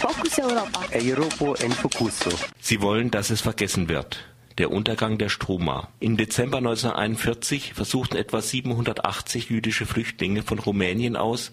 Focus Europa. Europa en Focuso. Sie wollen, dass es vergessen wird. Der Untergang der Struma. Im Dezember 1941 versuchten etwa 780 jüdische Flüchtlinge von Rumänien aus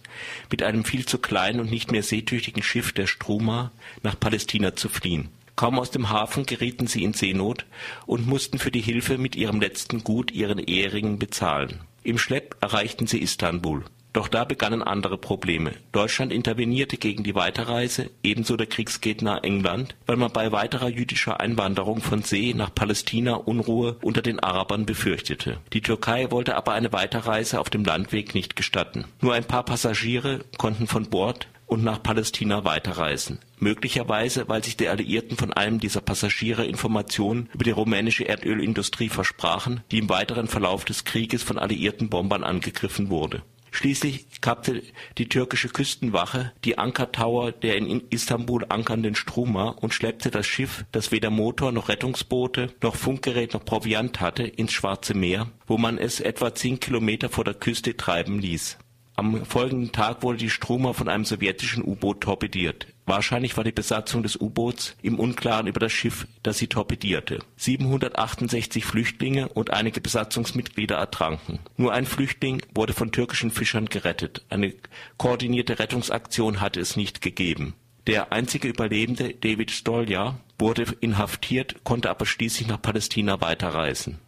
mit einem viel zu kleinen und nicht mehr seetüchtigen Schiff der Struma nach Palästina zu fliehen. Kaum aus dem Hafen gerieten sie in Seenot und mussten für die Hilfe mit ihrem letzten Gut ihren Ehering bezahlen. Im Schlepp erreichten sie Istanbul. Doch da begannen andere Probleme. Deutschland intervenierte gegen die Weiterreise, ebenso der Kriegsgegner England, weil man bei weiterer jüdischer Einwanderung von See nach Palästina Unruhe unter den Arabern befürchtete. Die Türkei wollte aber eine Weiterreise auf dem Landweg nicht gestatten. Nur ein paar Passagiere konnten von Bord und nach Palästina weiterreisen. Möglicherweise, weil sich die Alliierten von einem dieser Passagiere Informationen über die rumänische Erdölindustrie versprachen, die im weiteren Verlauf des Krieges von alliierten Bombern angegriffen wurde. Schließlich kappte die türkische Küstenwache die Ankertower der in Istanbul ankernden Struma und schleppte das Schiff, das weder Motor noch Rettungsboote noch Funkgerät noch Proviant hatte, ins Schwarze Meer, wo man es etwa zehn Kilometer vor der Küste treiben ließ am folgenden Tag wurde die Struma von einem sowjetischen U-Boot torpediert. Wahrscheinlich war die Besatzung des U-Boots im Unklaren über das Schiff, das sie torpedierte. 768 Flüchtlinge und einige Besatzungsmitglieder ertranken. Nur ein Flüchtling wurde von türkischen Fischern gerettet. Eine koordinierte Rettungsaktion hatte es nicht gegeben. Der einzige Überlebende, David Stolja, wurde inhaftiert, konnte aber schließlich nach Palästina weiterreisen.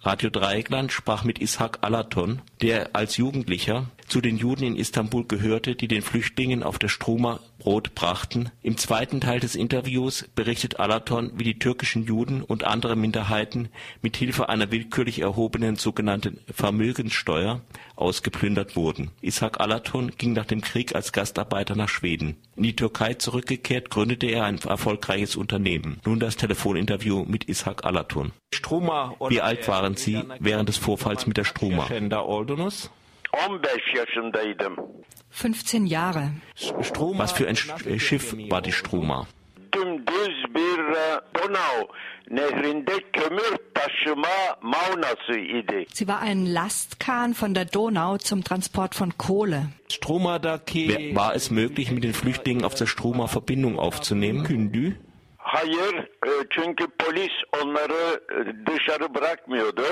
Radio Dreieckland sprach mit Ishak Alaton, der als Jugendlicher zu den Juden in Istanbul gehörte, die den Flüchtlingen auf der Struma Brot brachten. Im zweiten Teil des Interviews berichtet Alaton, wie die türkischen Juden und andere Minderheiten mit Hilfe einer willkürlich erhobenen sogenannten Vermögenssteuer ausgeplündert wurden. Ishak Alaton ging nach dem Krieg als Gastarbeiter nach Schweden. In die Türkei zurückgekehrt, gründete er ein erfolgreiches Unternehmen. Nun das Telefoninterview mit Ishak Alaton. Wie alt waren Sie während des Vorfalls mit der Struma? 15 yaşındaydım. 15 Jahre. Was für ein Sch- Schiff war die Struma? Dümdüz bir Donau nehrinde kömür taşıma maunası idi. Sie war ein Lastkahn von der Donau zum Transport von Kohle. War es möglich, mit den Flüchtlingen auf der Struma Verbindung aufzunehmen? Kündü? Hayır e, çünkü polis onları e, dışarı bırakmıyordu.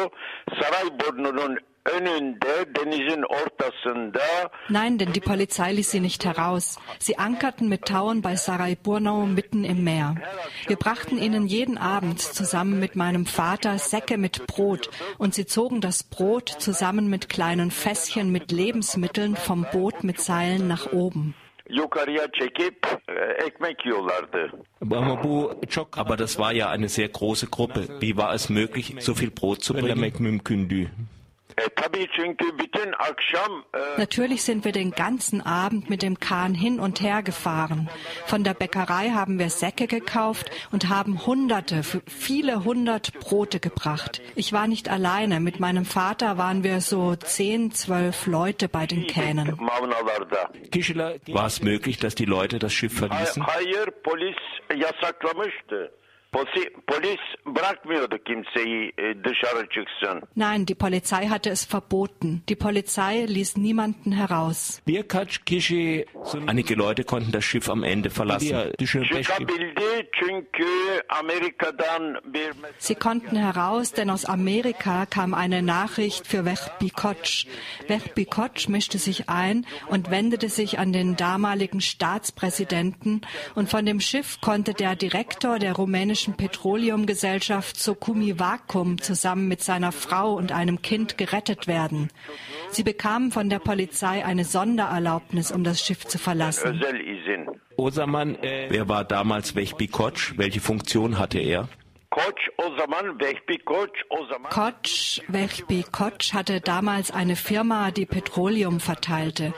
Sarayburnu'nun önünde denizin ortasında Nein, denn die Polizei ließ sie nicht heraus. Sie ankerten mit Tauen bei Sarayburnau mitten im Meer. Wir brachten ihnen jeden Abend zusammen mit meinem Vater Säcke mit Brot und sie zogen das Brot zusammen mit kleinen Fässchen mit Lebensmitteln vom Boot mit Seilen nach oben. e, Aber das war ja eine sehr große Gruppe. Wie war es möglich, so viel Brot zu bringen? Natürlich sind wir den ganzen Abend mit dem Kahn hin und her gefahren. Von der Bäckerei haben wir Säcke gekauft und haben hunderte, viele hundert Brote gebracht. Ich war nicht alleine. Mit meinem Vater waren wir so zehn, zwölf Leute bei den Kähnen. War es möglich, dass die Leute das Schiff verließen? Polis bırakmıyordu kimseyi e, dışarı çıksın. Nein, die Polizei hatte es verboten. Die Polizei ließ niemanden heraus. Einige Leute konnten das Schiff am Ende verlassen. Sie konnten heraus, denn aus Amerika kam eine Nachricht für Vehbi Koç. Vehbi Koç mischte sich ein und wendete sich an den damaligen Staatspräsidenten und von dem Schiff konnte der Direktor der rumänischen Petroleumgesellschaft Sokumi Vakum zusammen mit seiner Frau und einem Kind gerettet werden. Sie bekamen von der Polizei eine Sondererlaubnis, um das Schiff zu verlassen. Osaman, wer war damals Vehbi Koç? Welche Funktion hatte er? Koç, Vehbi Koç hatte damals eine Firma, die Petroleum verteilte.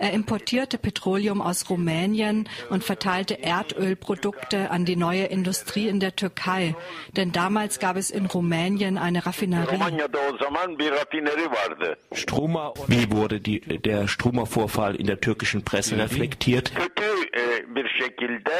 Er importierte Petroleum aus Rumänien und verteilte Erdölprodukte an die neue Industrie in der Türkei. Denn damals gab es in Rumänien eine Raffinerie. Vardı. Wie wurde die, der Struma-Vorfall in der türkischen Presse reflektiert? Şekilde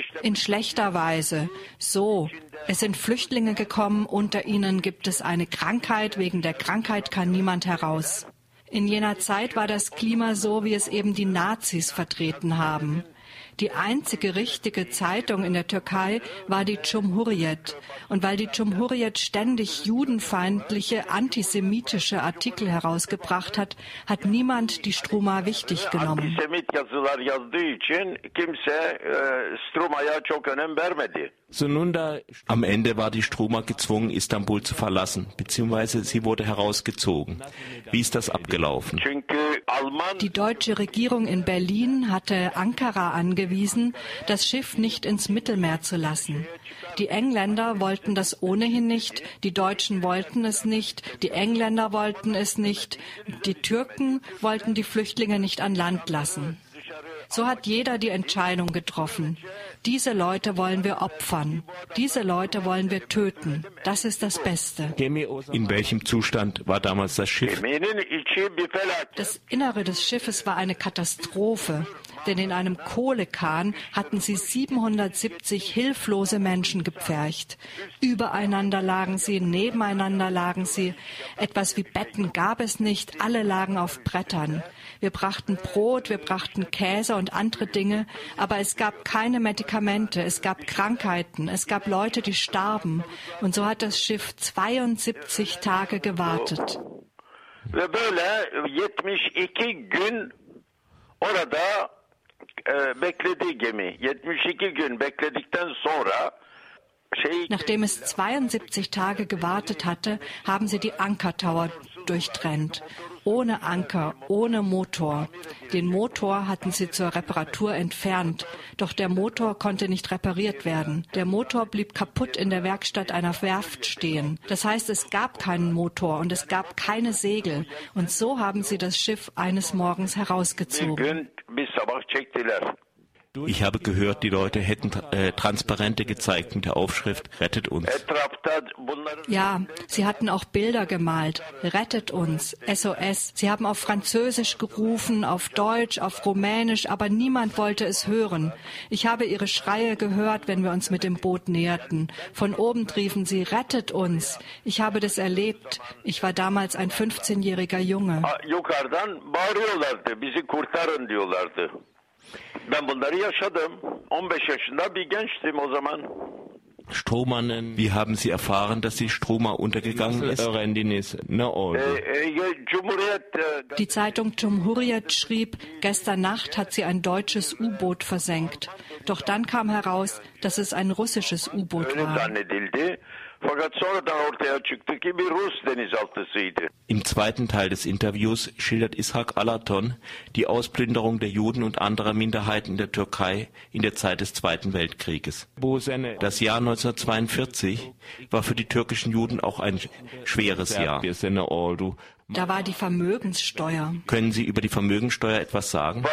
işte In schlechter Weise. So, es sind Flüchtlinge gekommen, unter ihnen gibt es eine Krankheit, wegen der Krankheit kann niemand heraus. In jener Zeit war das Klima so, wie es eben die Nazis vertreten haben. Die einzige richtige Zeitung in der Türkei war die Cumhuriyet. Und weil die Cumhuriyet ständig judenfeindliche, antisemitische Artikel herausgebracht hat, hat niemand die Struma wichtig genommen. Am Ende war die Struma gezwungen, Istanbul zu verlassen, beziehungsweise sie wurde herausgezogen. Wie ist das abgelaufen? Die deutsche Regierung in Berlin hatte Ankara angewiesen, das Schiff nicht ins Mittelmeer zu lassen. Die Engländer wollten das ohnehin nicht, die Deutschen wollten es nicht, die Engländer wollten es nicht, die Türken wollten die Flüchtlinge nicht an Land lassen. So hat jeder die Entscheidung getroffen. Diese Leute wollen wir opfern. Diese Leute wollen wir töten. Das ist das Beste. In welchem Zustand war damals das Schiff? Das Innere des Schiffes war eine Katastrophe denn in einem Kohlekahn hatten sie 770 hilflose Menschen gepfercht. Übereinander lagen sie, nebeneinander lagen sie. Etwas wie Betten gab es nicht, alle lagen auf Brettern. Wir brachten Brot, wir brachten Käse und andere Dinge, aber es gab keine Medikamente, es gab Krankheiten, es gab Leute, die starben. Und so hat das Schiff 72 Tage gewartet. Ve böyle 72 gün orada e, bekledi gemi. 72 gün bekledikten sonra Nachdem es 72 Tage gewartet hatte, haben sie die Ankertower durchtrennt. Ohne Anker, ohne Motor. Den Motor hatten sie zur Reparatur entfernt. Doch der Motor konnte nicht repariert werden. Der Motor blieb kaputt in der Werkstatt einer Werft stehen. Das heißt, es gab keinen Motor und es gab keine Segel. Und so haben sie das Schiff eines Morgens herausgezogen. Ich habe gehört, die Leute hätten äh, Transparente gezeigt mit der Aufschrift Rettet uns. Ja, sie hatten auch Bilder gemalt. Rettet uns, SOS. Sie haben auf Französisch gerufen, auf Deutsch, auf Rumänisch, aber niemand wollte es hören. Ich habe ihre Schreie gehört, wenn wir uns mit dem Boot näherten. Von oben riefen sie, rettet uns. Ich habe das erlebt. Ich war damals ein 15-jähriger Junge. Ben bunları yaşadım. 15 yaşında bir gençtim o zaman. Wie haben Sie erfahren, dass die Stroma untergegangen ist? Die Zeitung Cumhuriyet schrieb, gestern Nacht hat sie ein deutsches U-Boot versenkt. Doch dann kam heraus, dass es ein russisches U-Boot war. Fakat sonradan ortaya çıktı ki bir Rus denizaltısıydı. Im zweiten Teil des Interviews schildert Ishak Alaton die Ausplünderung der Juden und anderer Minderheiten in der Türkei in der Zeit des Zweiten Weltkrieges. Das Jahr 1942 war für die türkischen Juden auch ein schweres Jahr. Da war die Vermögenssteuer. Können Sie über die Vermögenssteuer etwas sagen?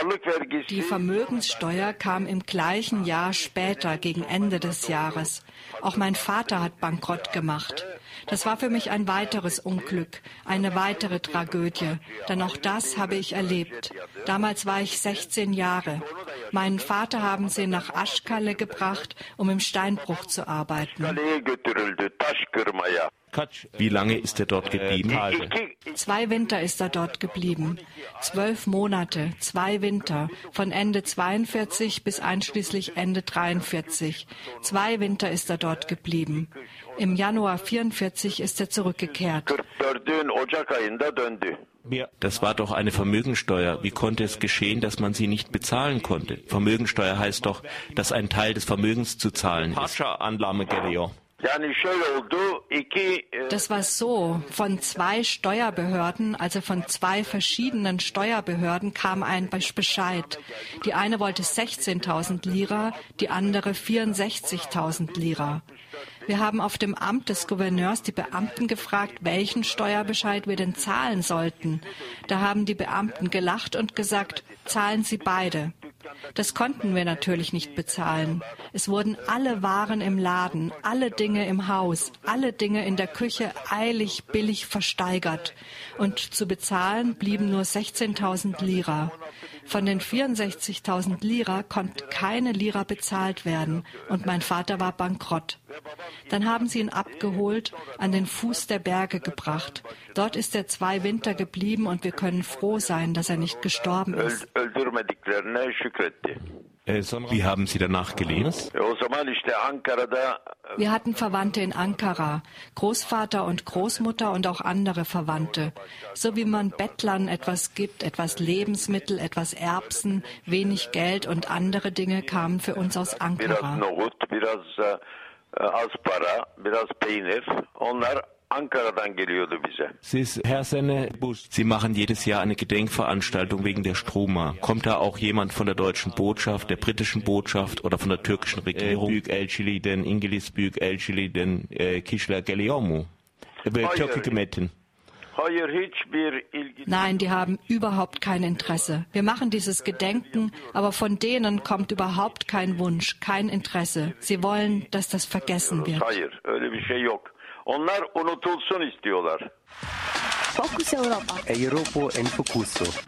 Die Vermögenssteuer kam im gleichen Jahr später, gegen Ende des Jahres. Auch mein Vater hat Bankrott gemacht. Das war für mich ein weiteres Unglück, eine weitere Tragödie, denn auch das habe ich erlebt. Damals war ich 16 Jahre. Meinen Vater haben sie nach Aschkalle gebracht, um im Steinbruch zu arbeiten. Wie lange ist er dort geblieben? Zwei Winter ist er dort geblieben. Zwölf Monate, zwei Winter, von Ende 42 bis einschließlich Ende 43. Zwei Winter ist er dort geblieben. Im Januar 44 ist er zurückgekehrt. Das war doch eine Vermögensteuer. Wie konnte es geschehen, dass man sie nicht bezahlen konnte? Vermögensteuer heißt doch, dass ein Teil des Vermögens zu zahlen ist. Das war so. Von zwei Steuerbehörden, also von zwei verschiedenen Steuerbehörden, kam ein Bescheid. Die eine wollte 16.000 Lira, die andere 64.000 Lira. Wir haben auf dem Amt des Gouverneurs die Beamten gefragt, welchen Steuerbescheid wir denn zahlen sollten. Da haben die Beamten gelacht und gesagt, zahlen Sie beide. Das konnten wir natürlich nicht bezahlen. Es wurden alle Waren im Laden, alle Dinge im Haus, alle Dinge in der Küche eilig billig versteigert. Und zu bezahlen blieben nur 16.000 Lira. Von den 64.000 Lira konnte keine Lira bezahlt werden und mein Vater war bankrott. Dann haben sie ihn abgeholt, an den Fuß der Berge gebracht. Dort ist er zwei Winter geblieben und wir können froh sein, dass er nicht gestorben ist. Wie haben Sie danach gelebt? Ankara'da Wir hatten Verwandte in Ankara, Großvater und Großmutter und auch andere Verwandte. So wie man Bettlern etwas gibt, etwas Lebensmittel, etwas Erbsen, wenig Geld und andere Dinge kamen für uns aus biraz Ankara. nohut, biraz az para, biraz peynir. Onlar Ankara'dan geliyordu bize. Herr Senne, Sie machen jedes Jahr eine Gedenkveranstaltung wegen der Stroma. Kommt da auch jemand von der deutschen Botschaft, der britischen Botschaft oder von der türkischen Regierung? Büyük elçiliğden, İngiliz Büyük elçiliğden e, kişiler geliyor mu? Türk hükümetin. Ilgi Nein, die haben überhaupt kein Interesse. Wir machen dieses Gedenken, aber von denen kommt überhaupt kein Wunsch, kein Interesse. Sie wollen, dass das vergessen wird. Hayır, öyle bir şey yok. Onlar unutulsun istiyorlar. Europa en Focuso.